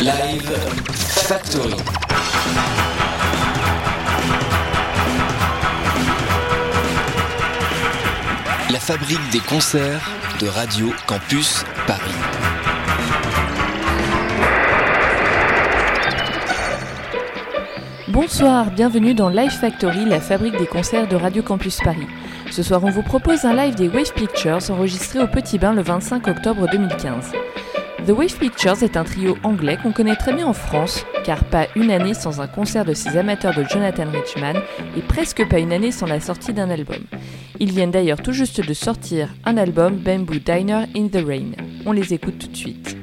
Live Factory. La fabrique des concerts de Radio Campus Paris. Bonsoir, bienvenue dans Live Factory, la fabrique des concerts de Radio Campus Paris. Ce soir, on vous propose un live des Wave Pictures enregistré au Petit Bain le 25 octobre 2015. The Wave Pictures est un trio anglais qu'on connaît très bien en France, car pas une année sans un concert de ces amateurs de Jonathan Richman et presque pas une année sans la sortie d'un album. Ils viennent d'ailleurs tout juste de sortir un album Bamboo Diner in the Rain. On les écoute tout de suite.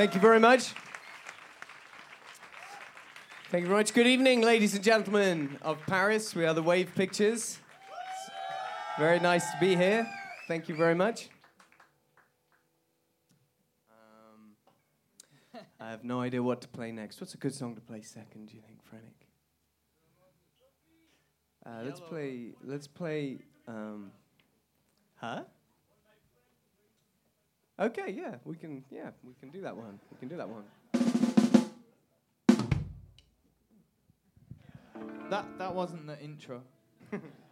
Thank you very much. Thank you very much. Good evening, ladies and gentlemen of Paris. We are the Wave Pictures. Very nice to be here. Thank you very much. Um, I have no idea what to play next. What's a good song to play second, do you think, Franic? Uh, let's play. Let's play. Um, huh? Okay, yeah, we can. Yeah, we can do that one. We can do that one. That that wasn't the intro.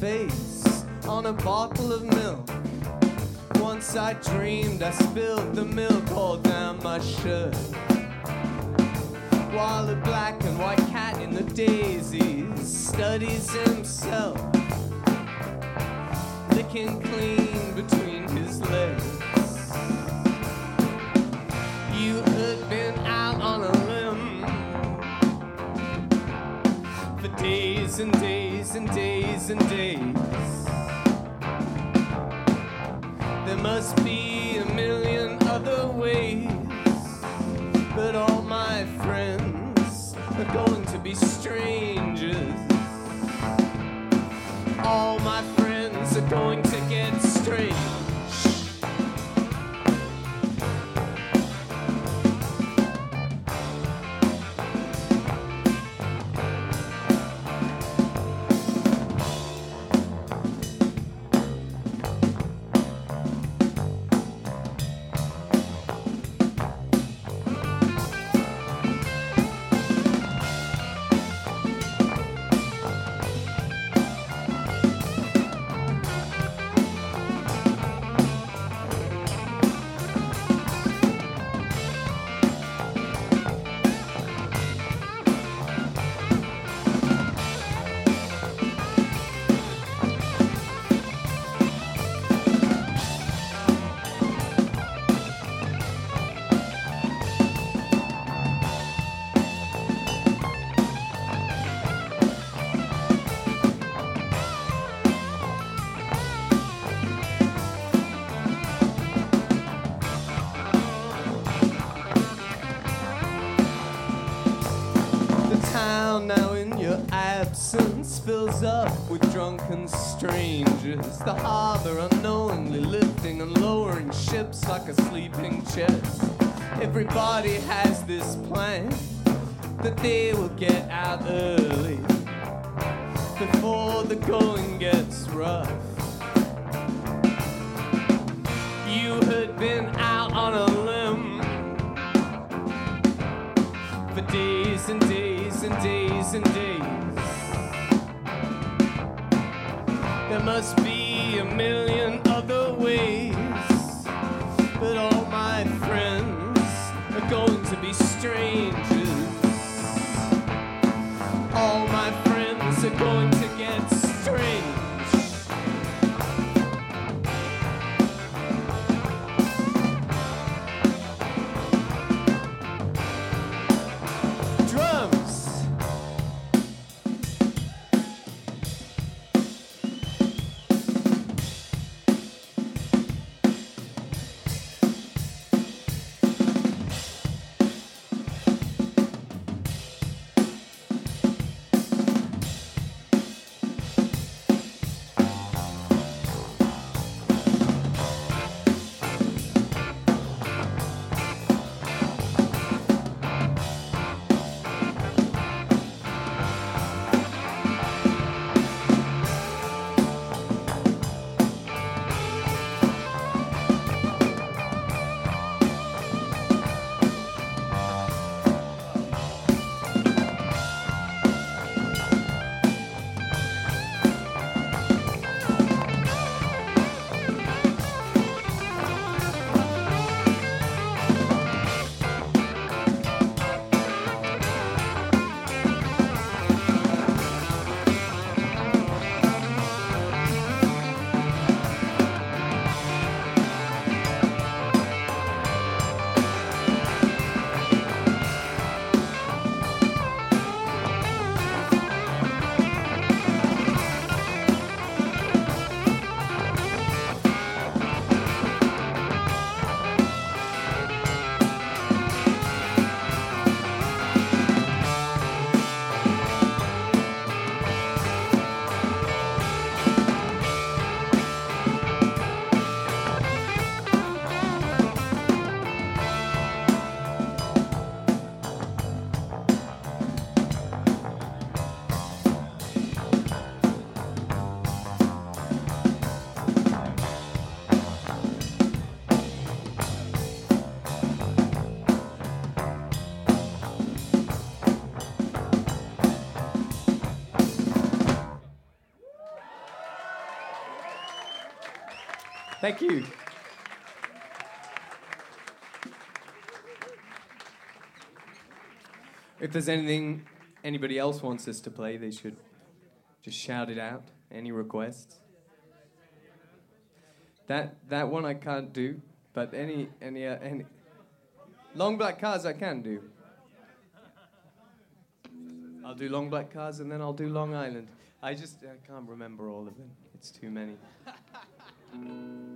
face on a bottle of milk. Once I dreamed I spilled the milk all down my shirt. While a black and white cat in the daisies studies himself, licking clean between his legs. You had been out on a limb for days and days and days and days. There must be a million other ways, but all my friends are going to be strangers. Strangers. The harbor unknowingly lifting and lowering ships like a sleeping chest. Everybody has this plan that they will get out early There must be a million other ways, but all my friends are going to be strangers. All my friends are going Thank you. If there's anything anybody else wants us to play, they should just shout it out. Any requests? That that one I can't do, but any any uh, any long black cars I can do. I'll do long black cars and then I'll do Long Island. I just I can't remember all of them. It's too many.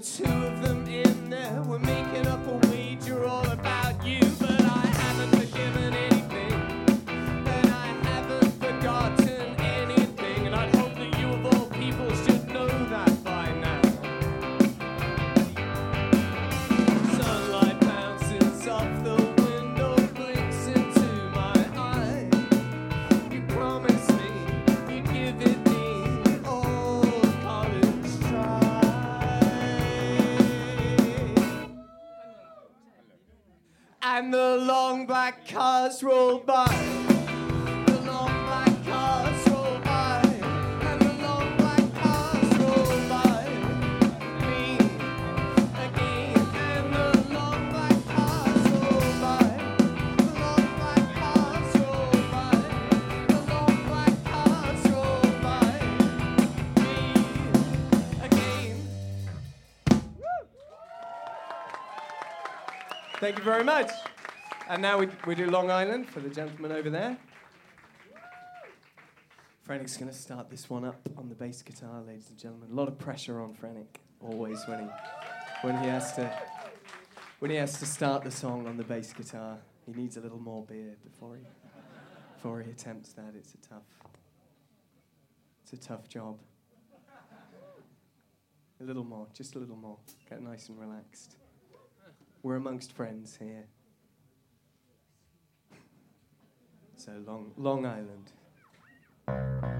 two by. Me again. And the long black car so by the long black car so by the long black car so by Thank you very much. And now we, we do Long Island for the gentleman over there. Franic's going to start this one up on the bass guitar, ladies and gentlemen. A lot of pressure on Franic, always when he when he has to when he has to start the song on the bass guitar. He needs a little more beer before he before he attempts that. It's a tough it's a tough job. A little more, just a little more. Get nice and relaxed. We're amongst friends here. So Long Long Island.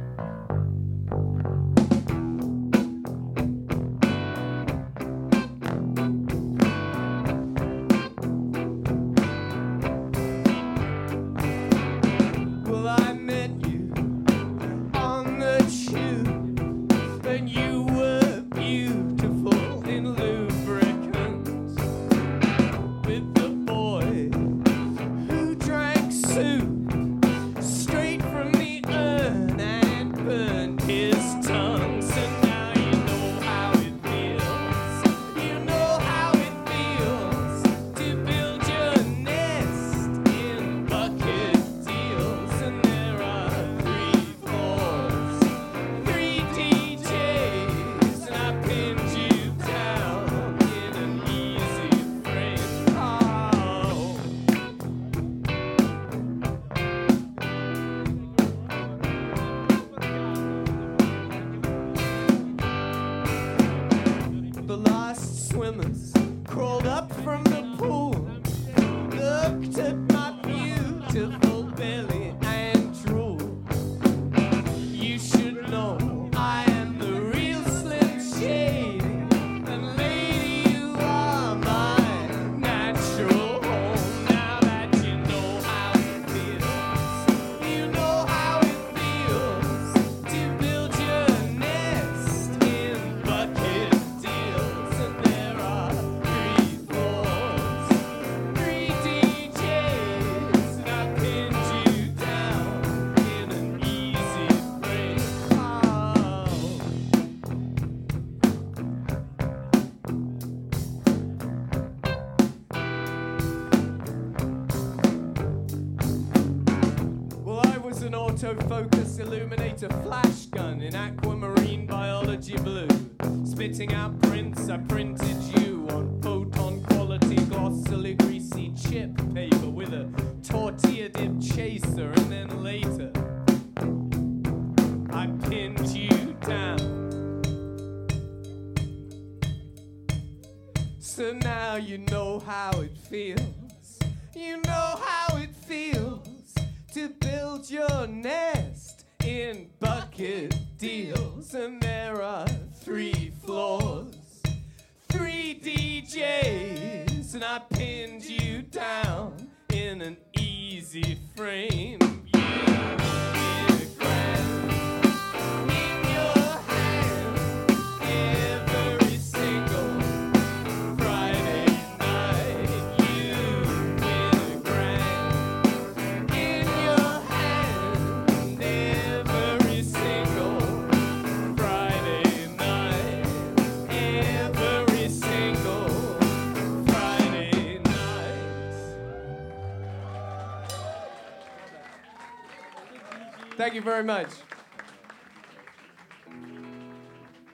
Thank you very much.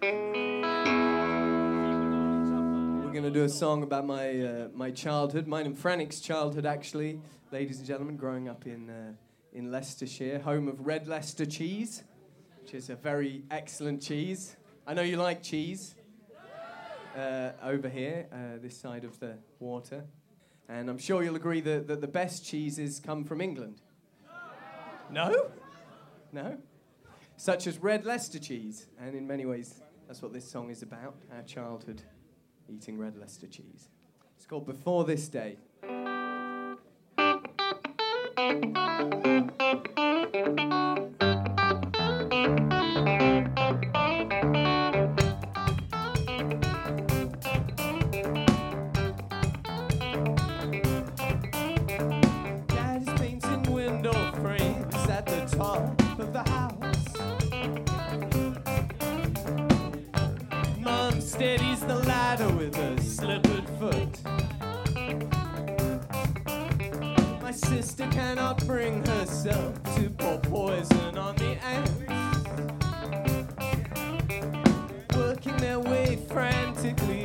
We're going to do a song about my, uh, my childhood, mine and Franic's childhood, actually, ladies and gentlemen, growing up in, uh, in Leicestershire, home of red Leicester cheese, which is a very excellent cheese. I know you like cheese uh, over here, uh, this side of the water. And I'm sure you'll agree that, that the best cheeses come from England. No? No? Such as red Leicester cheese. And in many ways, that's what this song is about our childhood eating red Leicester cheese. It's called Before This Day. matter with a slippered foot? My sister cannot bring herself to pour poison on the ants. Working their way frantically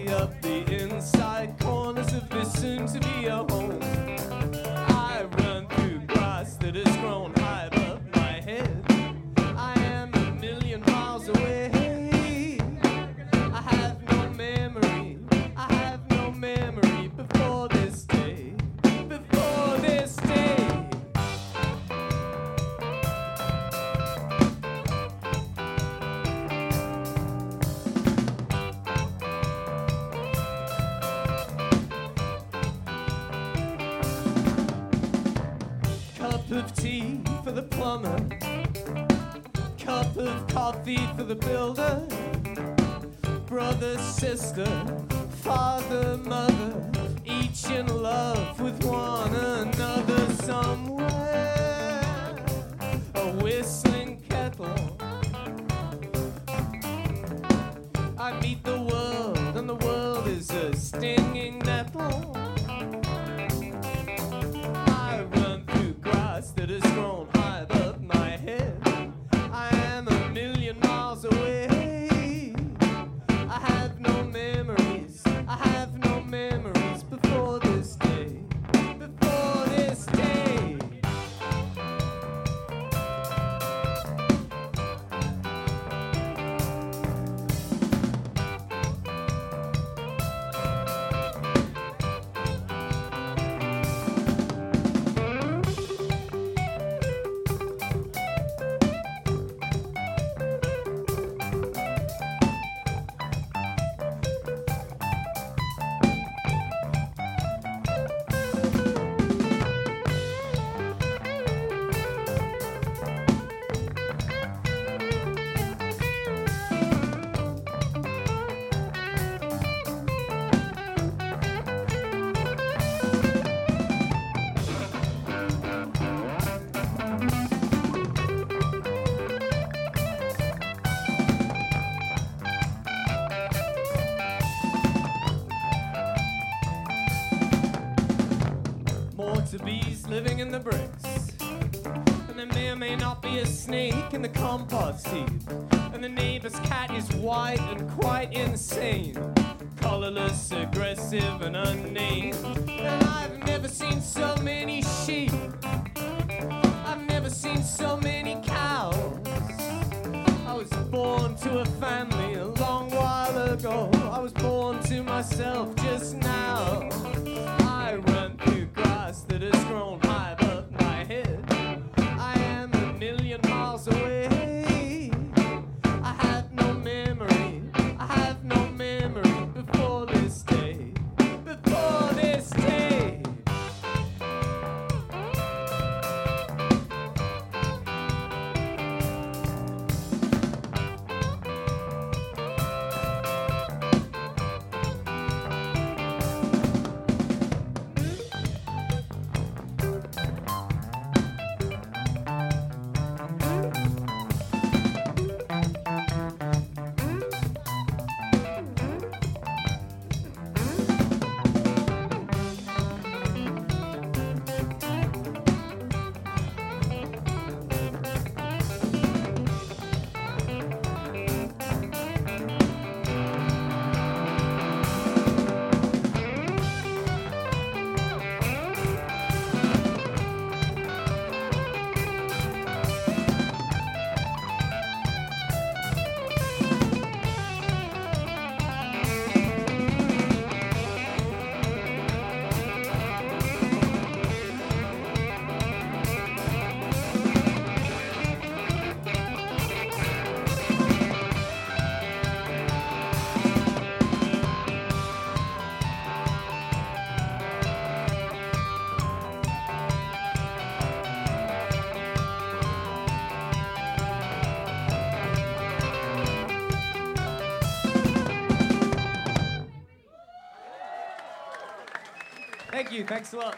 Thank you. Thanks a lot.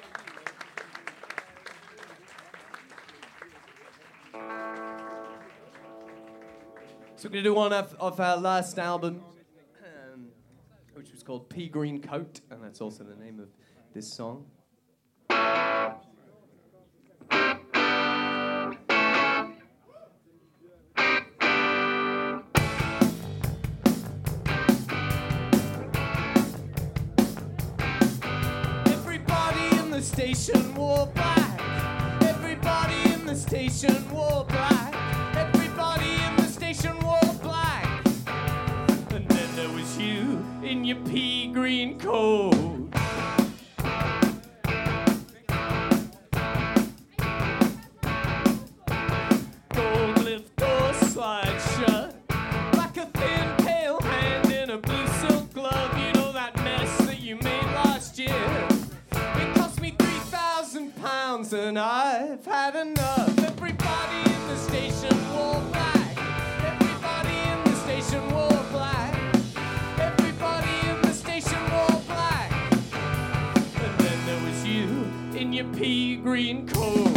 So we're going to do one of, of our last album, um, which was called Pea Green Coat, and that's also the name of this song. Everybody in the station wore black. Everybody in the station wore black. And then there was you in your pea green coat. I've had enough. Everybody in the station wore black. Everybody in the station wore black. Everybody in the station wore black. And then there was you in your pea green coat.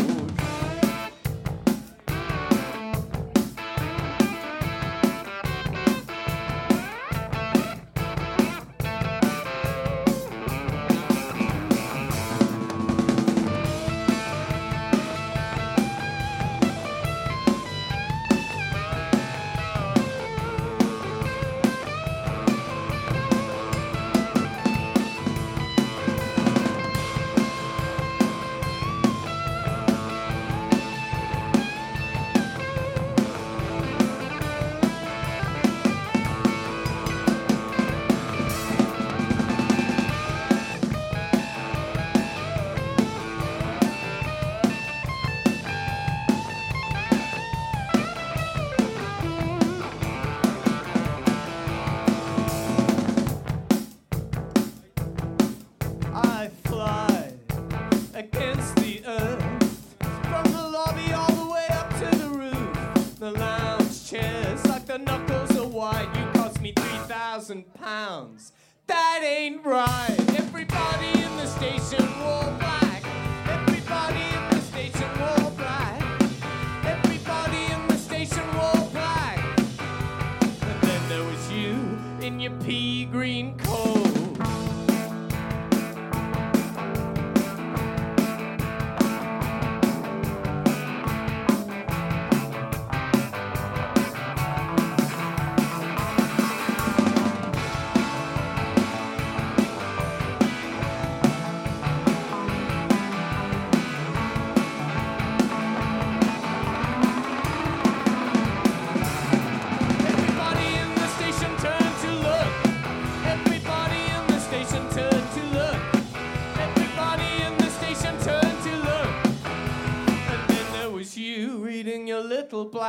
Pounds.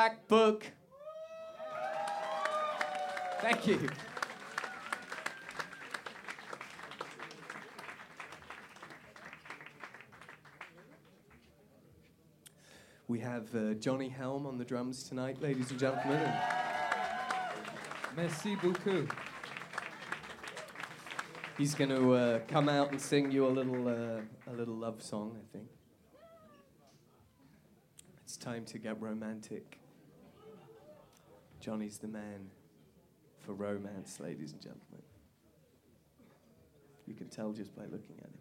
Black book. Thank you. We have uh, Jonny Helm on the drums tonight, ladies and gentlemen. and Merci beaucoup. He's going to uh, come out and sing you a little, uh, a little love song, I think. It's time to get romantic. Jonny's the man for romance, ladies and gentlemen. You can tell just by looking at him.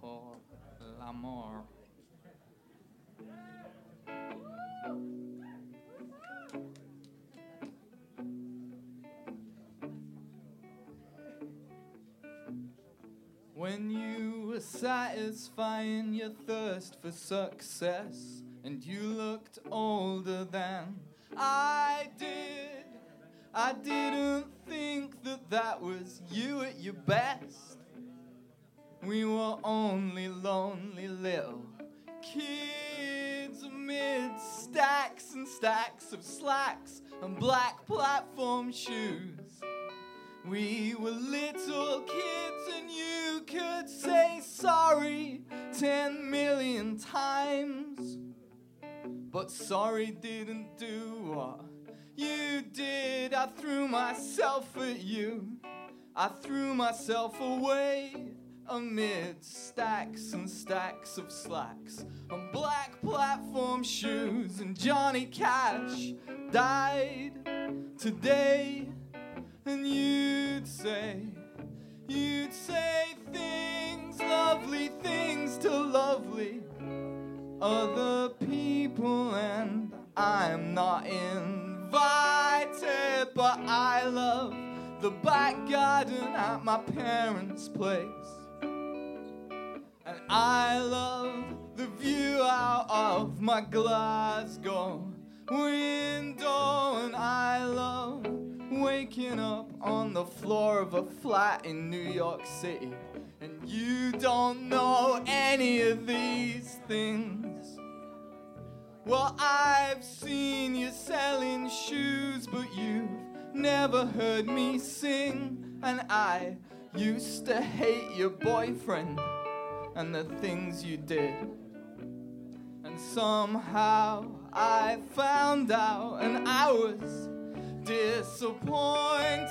Pour l'amour. When you were satisfying your thirst for success, and you looked older than I did, I didn't think that that was you at your best. We were only lonely little kids amid stacks and stacks of slacks and black platform shoes. We were little kids, and you could say sorry ten million times. But sorry didn't do what you did. I threw myself at you, I threw myself away amid stacks and stacks of slacks on black platform shoes. And Johnny Cash died today. And you'd say, you'd say things, lovely things to lovely other people, and I'm not invited, but I love the back garden at my parents' place. And I love the view out of my Glasgow window, and I love waking up on the floor of a flat in New York City. And you don't know any of these things. Well, I've seen you selling shoes, but you've never heard me sing. And I used to hate your boyfriend and the things you did. And somehow I found out, and I was disappointed,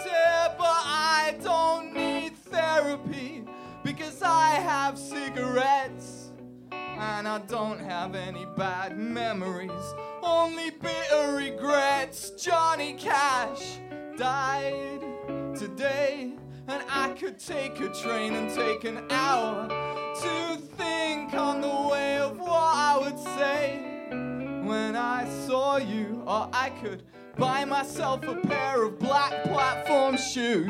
but I don't need therapy because I have cigarettes and I don't have any bad memories, only bitter regrets. Johnny Cash died today, and I could take a train and take an hour to think on the way of what I would say when I saw you, or I could buy myself a pair of black platform shoes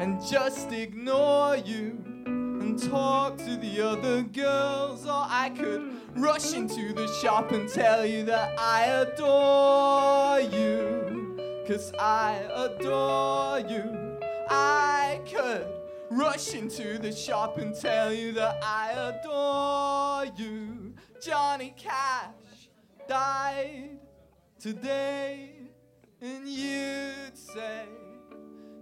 and just ignore you and talk to the other girls, or I could rush into the shop and tell you that I adore you. Cause I adore you. I could rush into the shop and tell you that I adore you. Johnny Cash died today, and you'd say,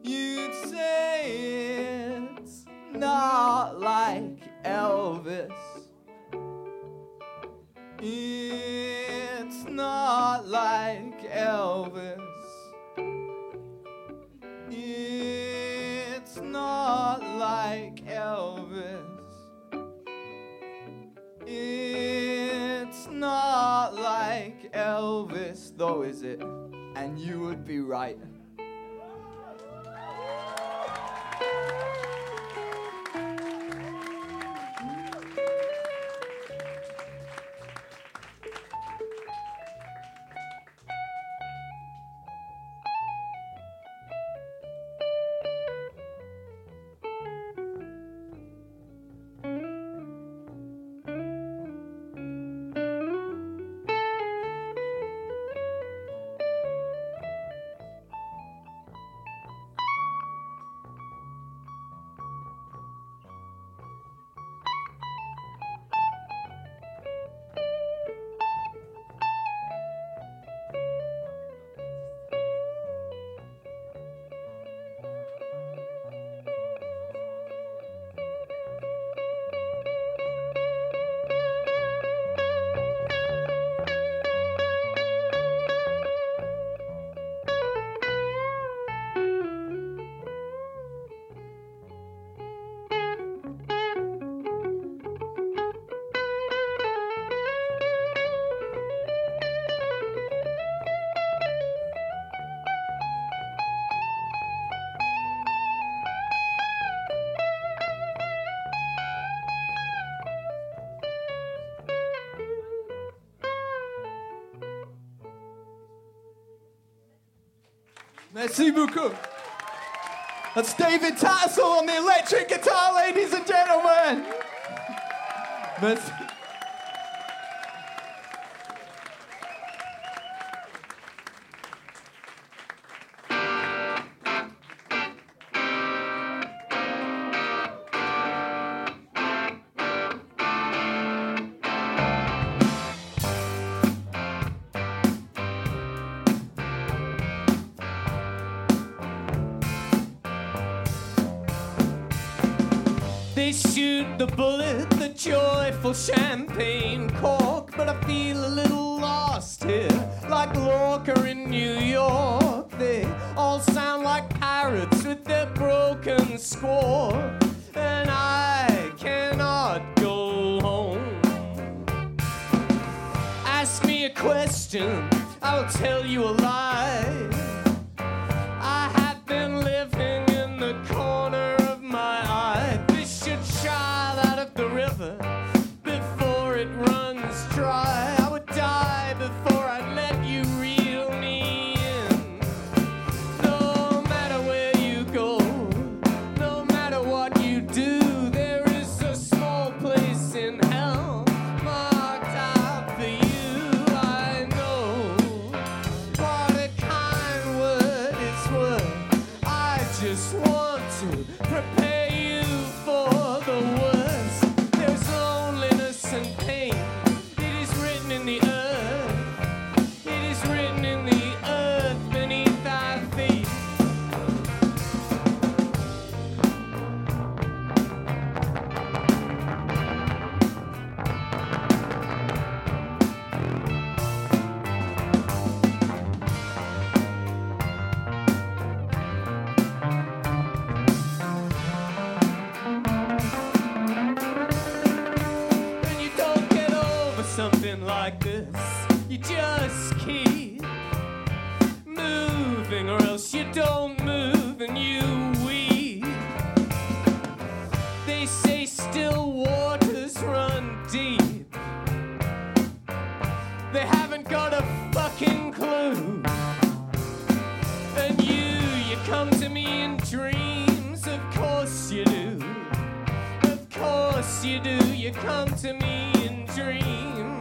you'd say it's not like Elvis. It's not like Elvis. It's not like Elvis. It's not like Elvis, though, is it? And you would be right. Merci beaucoup. That's David Tattersall on the electric guitar, ladies and gentlemen. Merci. the bullet, the joyful champagne cork. But I feel a little lost here, like Lorca in New York. They all sound like parrots with their broken score. And I cannot go home. Ask me a question, I will tell you a lie. In dreams, of course you do. Of course you do. You come to me in dreams.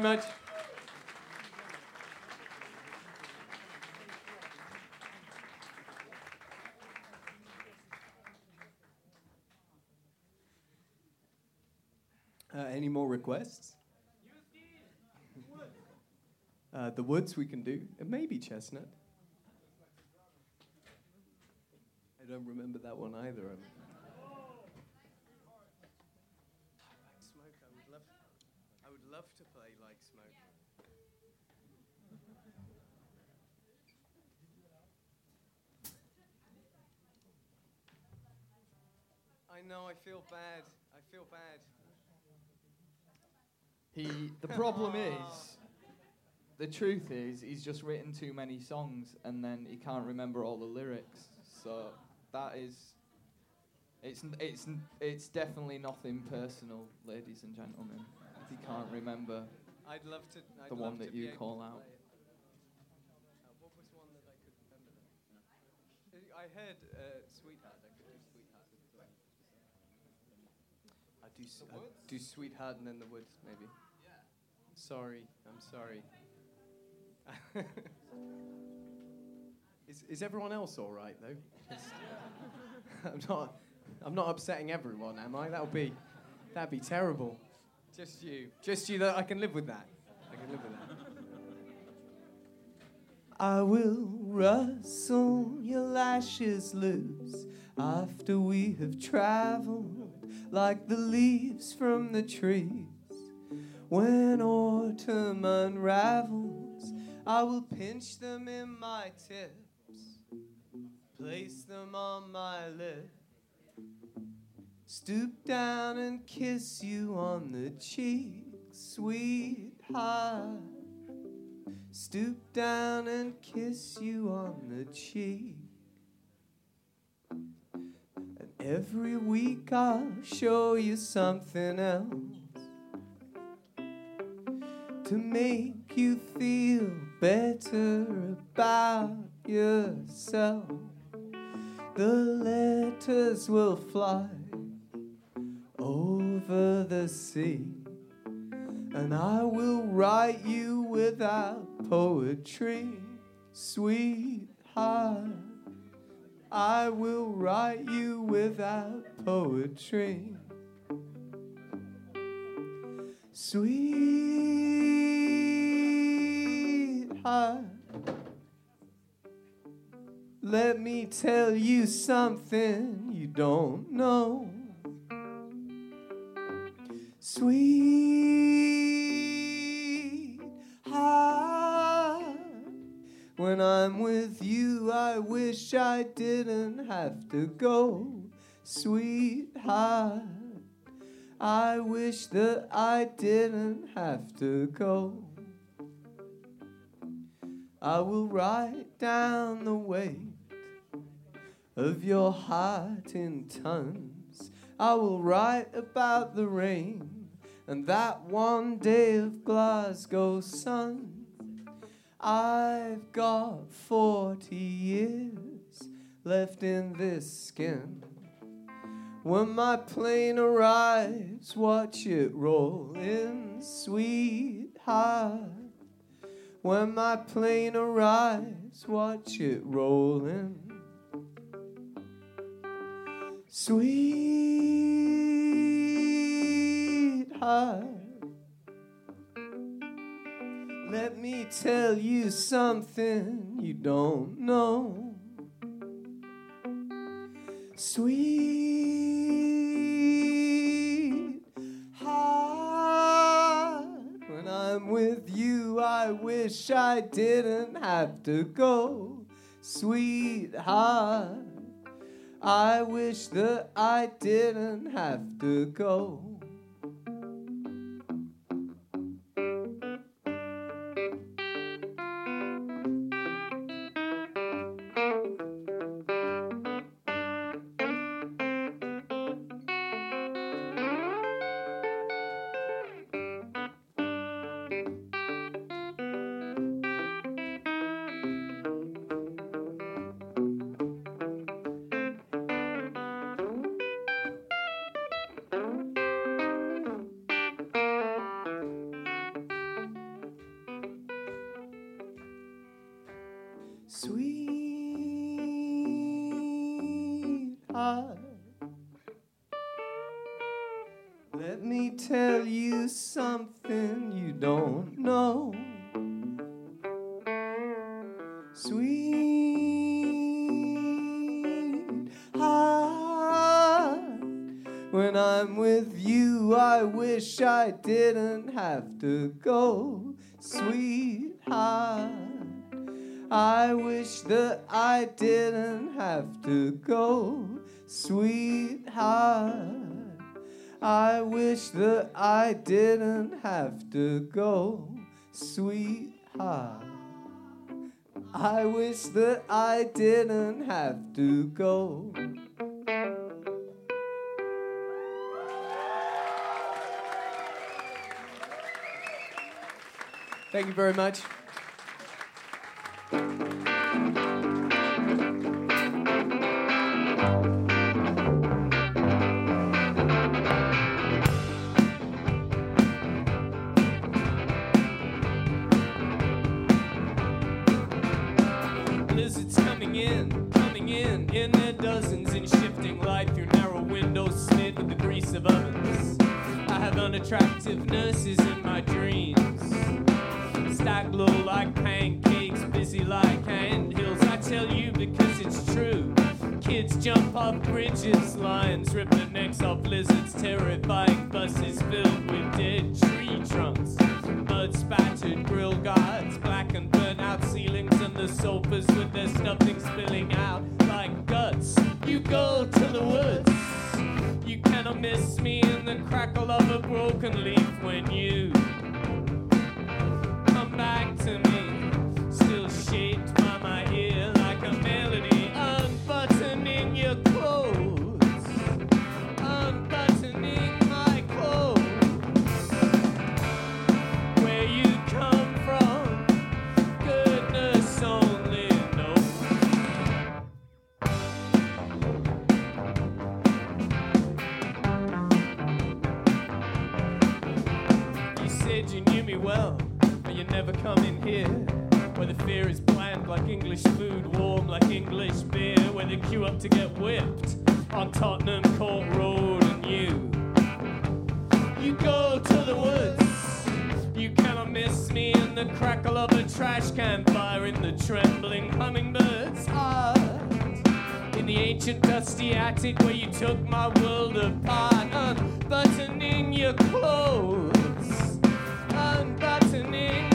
very much. Uh, any more requests? uh, the woods we can do, and maybe chestnut. I don't remember that one either. I'm I know, I feel bad. I feel bad. He. The problem is, the truth is, he's just written too many songs, and then he can't remember all the lyrics. So that is. It's it's it's definitely nothing personal, ladies and gentlemen. He can't remember. I'd love to. I'd The one that you call out. Uh, what was one that I could remember? I heard uh, Sweetheart. I could do Sweetheart. Do. s- I uh, do Sweetheart and then the Woods, maybe. Yeah. Sorry, I'm sorry. is is everyone else all right though? I'm not. I'm not upsetting everyone, am I? That'll be. That'd be terrible. Just you. Just you. That I can live with that. I can live with that. I will rustle your lashes loose after we have traveled like the leaves from the trees. When autumn unravels, I will pinch them in my tips, place them on my lips, stoop down and kiss you on the cheek, sweetheart. Stoop down and kiss you on the cheek. Every week I'll show you something else to make you feel better about yourself. The letters will fly over the sea. And I will write you without poetry, sweetheart. I will write you without poetry. Sweetheart, let me tell you something you don't know. Sweetheart, when I'm with you, I wish I didn't have to go. Sweetheart, I wish that I didn't have to go. I will write down the weight of your heart in tons. I will write about the rain and that one day of Glasgow sun. I've got 40 years left in this skin. When my plane arrives, watch it roll in, sweetheart. When my plane arrives, watch it roll in. Sweetheart, let me tell you something you don't know. Sweetheart, when I'm with you, I wish I didn't have to go. Sweetheart, I wish that I didn't have to go. I didn't have to go, sweetheart. I wish that I didn't have to go. Thank you very much. Have unattractive nurses in my dreams. Stacked low like pancakes, busy like handhills. I tell you because it's true. Kids jump off bridges, lions rip the necks off lizards, terrifying buses filled with dead tree trunks. Mud spattered grill guards, black and burnt out ceilings, and the sofas with their stuffing spilling out like guts. You go to the woods. Cannot miss me in the crackle of a broken leaf when you come back to me, still shaped by my ear like a melody, unbuttoning here. Where the fear is bland like English food, warm like English beer. Where they queue up to get whipped on Tottenham Court Road, and you, you go to the woods. You cannot miss me in the crackle of a trash can fire, in the trembling hummingbird's heart. In the ancient dusty attic where you took my world apart, unbuttoning your clothes, unbuttoning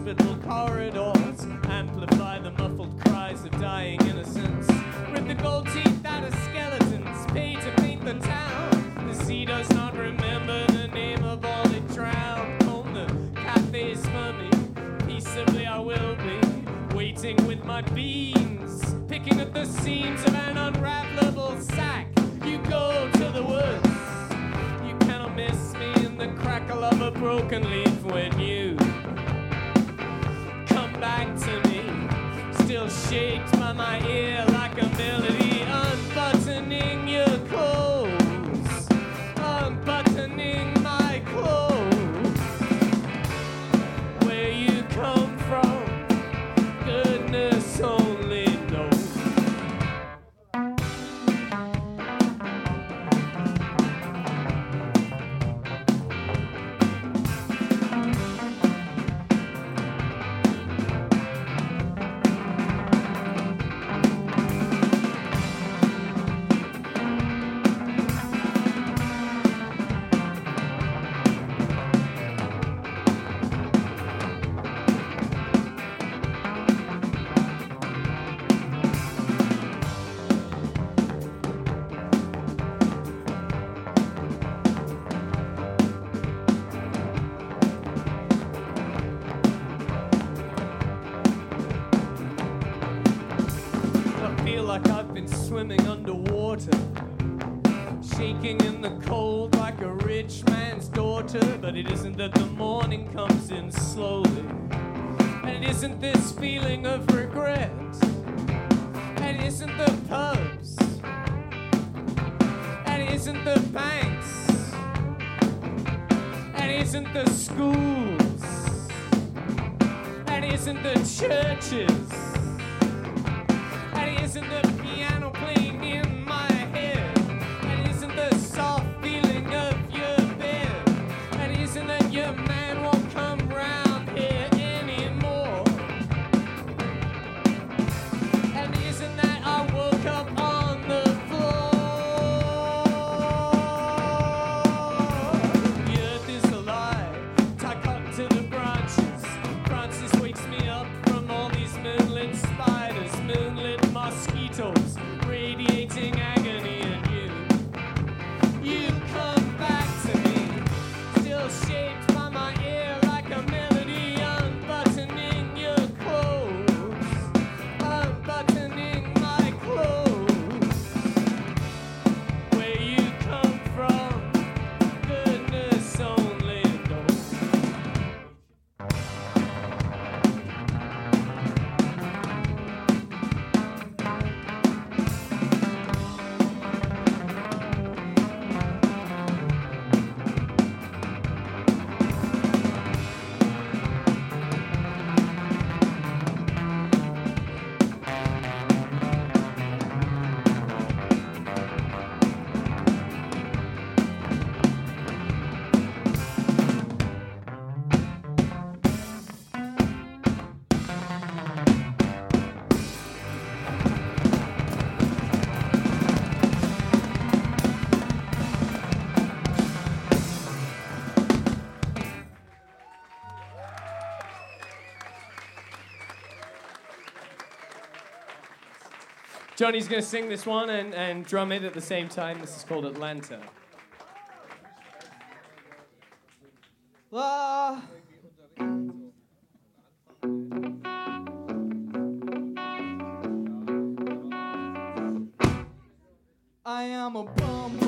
hospital corridors isn't the schools, and isn't the churches, and isn't the Jonny's going to sing this one and, and drum it at the same time. This is called Atlanta. Ah. I am a bum.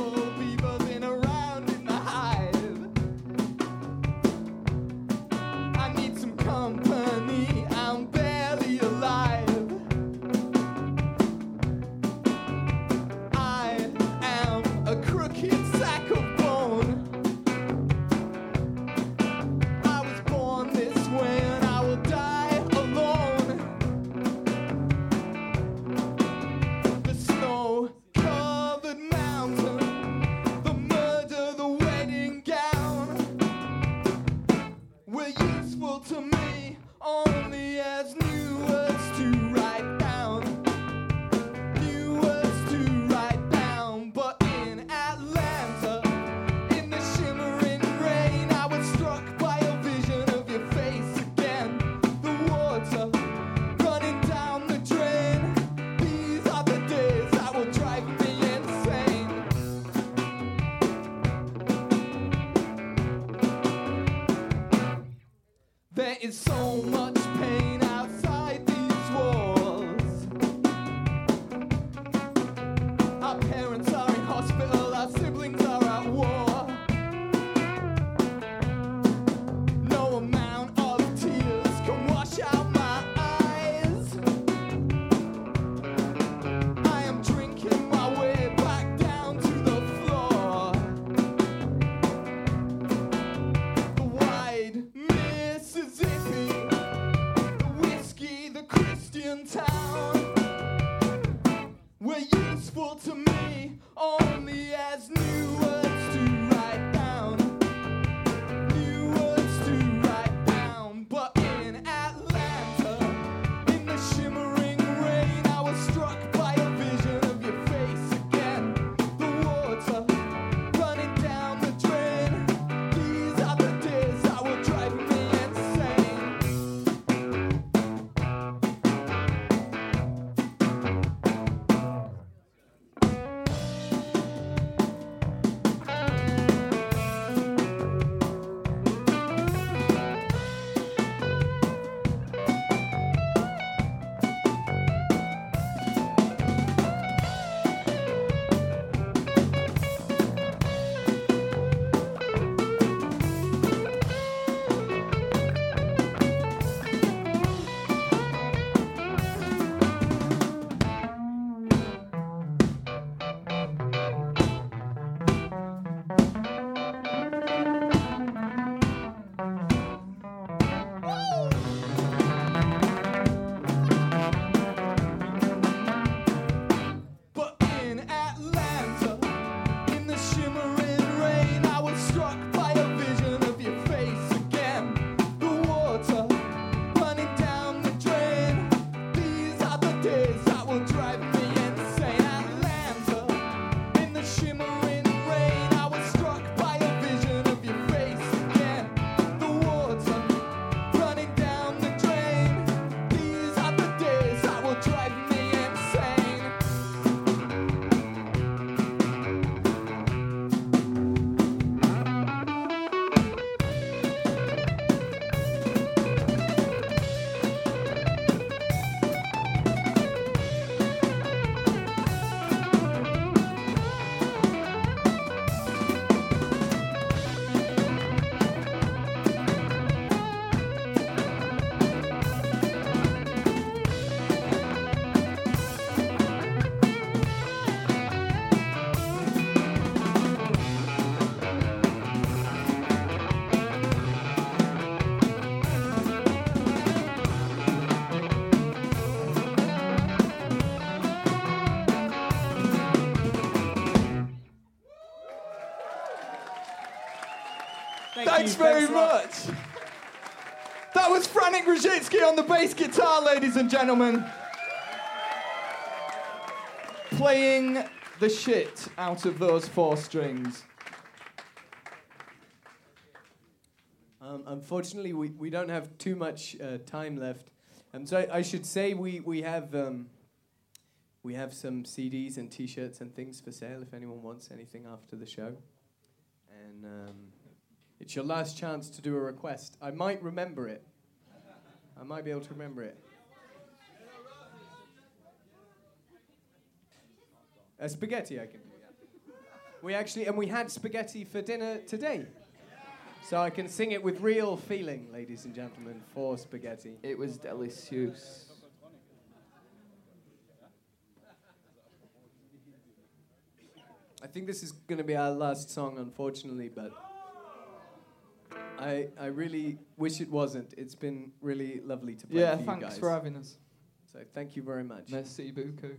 Thanks very much. That was Franic Rozycki on the bass guitar, ladies and gentlemen. Playing the shit out of those four strings. Um, unfortunately, we, we don't have too much uh, time left. Um, so I, I should say we, we have um, we have some CDs and T-shirts and things for sale if anyone wants anything after the show. And um, it's your last chance to do a request. I might remember it. I might be able to remember it. A spaghetti I can do. Yeah. We actually and we had spaghetti for dinner today. So I can sing it with real feeling, ladies and gentlemen, for spaghetti. It was delicious. I think this is going to be our last song, unfortunately, but I I really wish it wasn't. It's been really lovely to play Yeah, for you guys. Yeah, thanks for having us. so thank you very much. Merci beaucoup.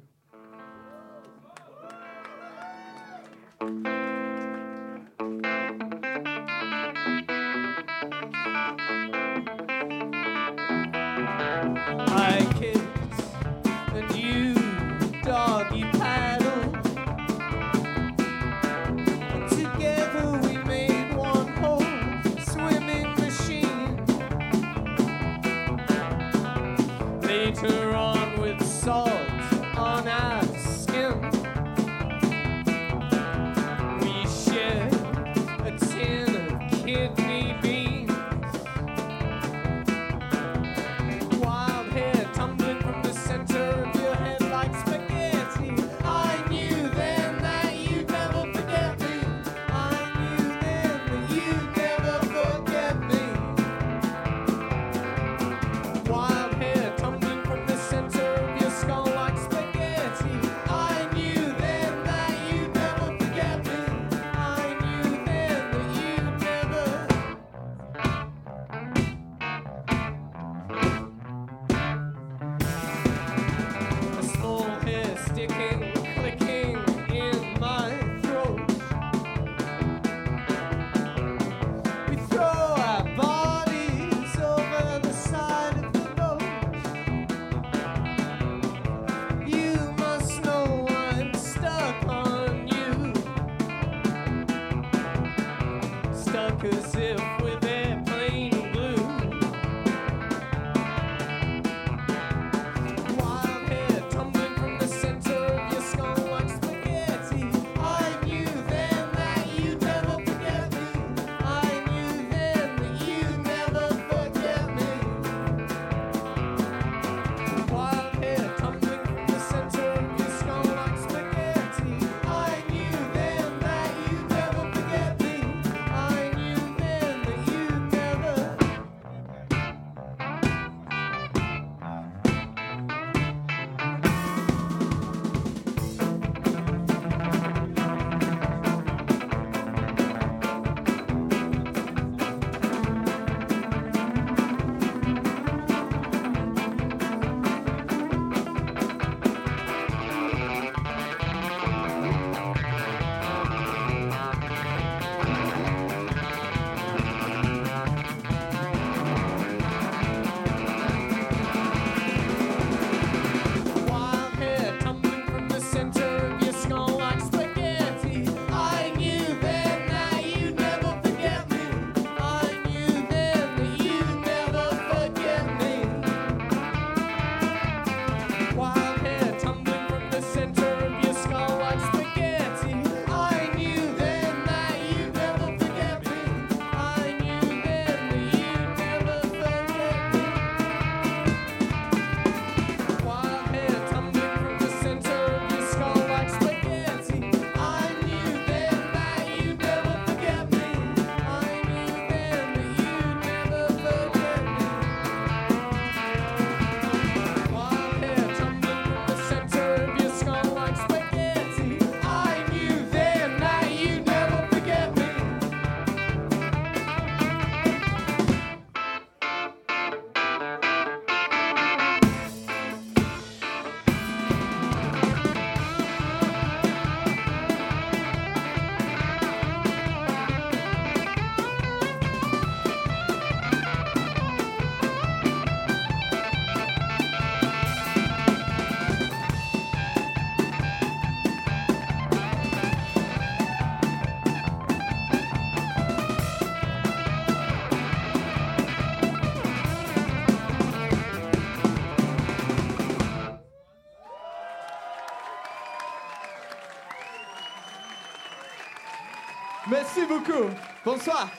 Beaucoup. Bonsoir.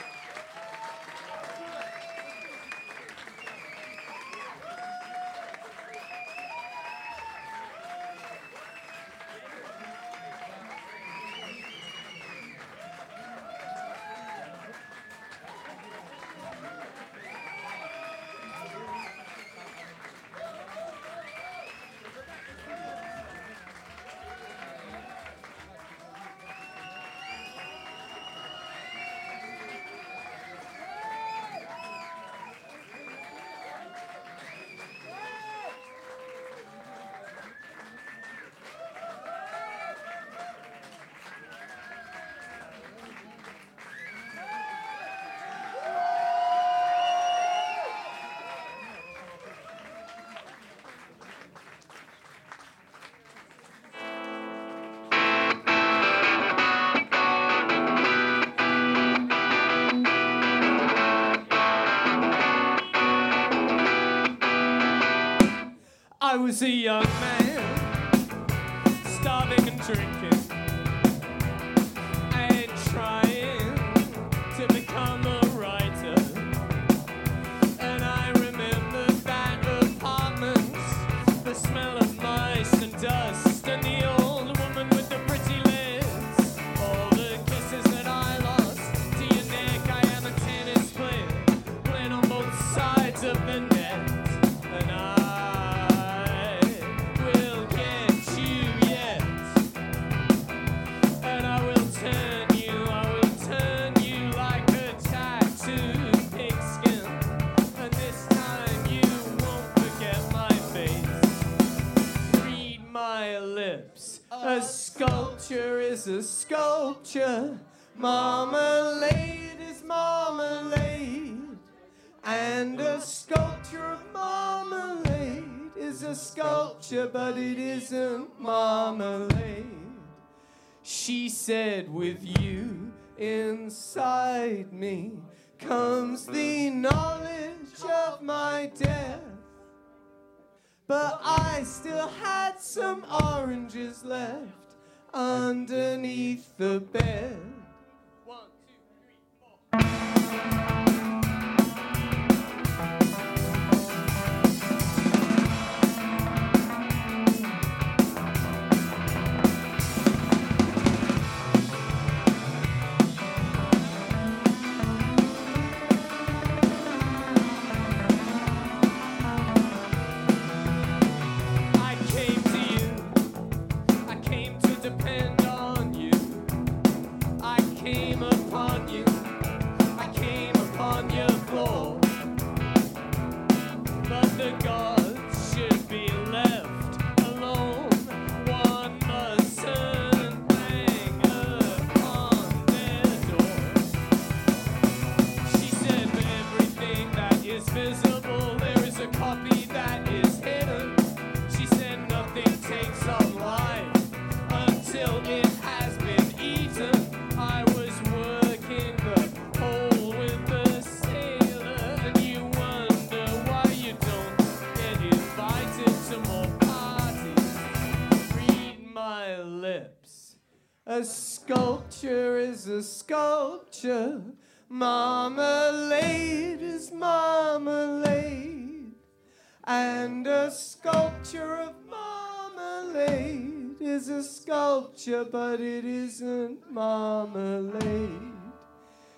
A young man, starving and drinking, is a sculpture. Marmalade is marmalade. And a sculpture of marmalade is a sculpture, but it isn't marmalade. She said, with you inside me comes the knowledge of my death. But I still had some oranges left underneath the bed. A sculpture is a sculpture. Marmalade is marmalade. And a sculpture of marmalade is a sculpture, but it isn't marmalade.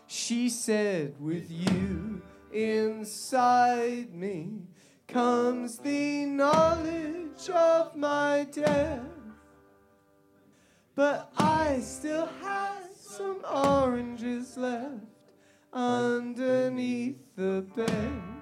She said, with you inside me comes the knowledge of my death. But I still had some oranges left underneath the bed.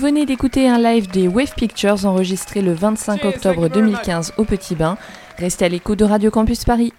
Venez d'écouter un live des Wave Pictures enregistré le 25 octobre 2015 au Petit Bain. Restez à l'écoute de Radio Campus Paris.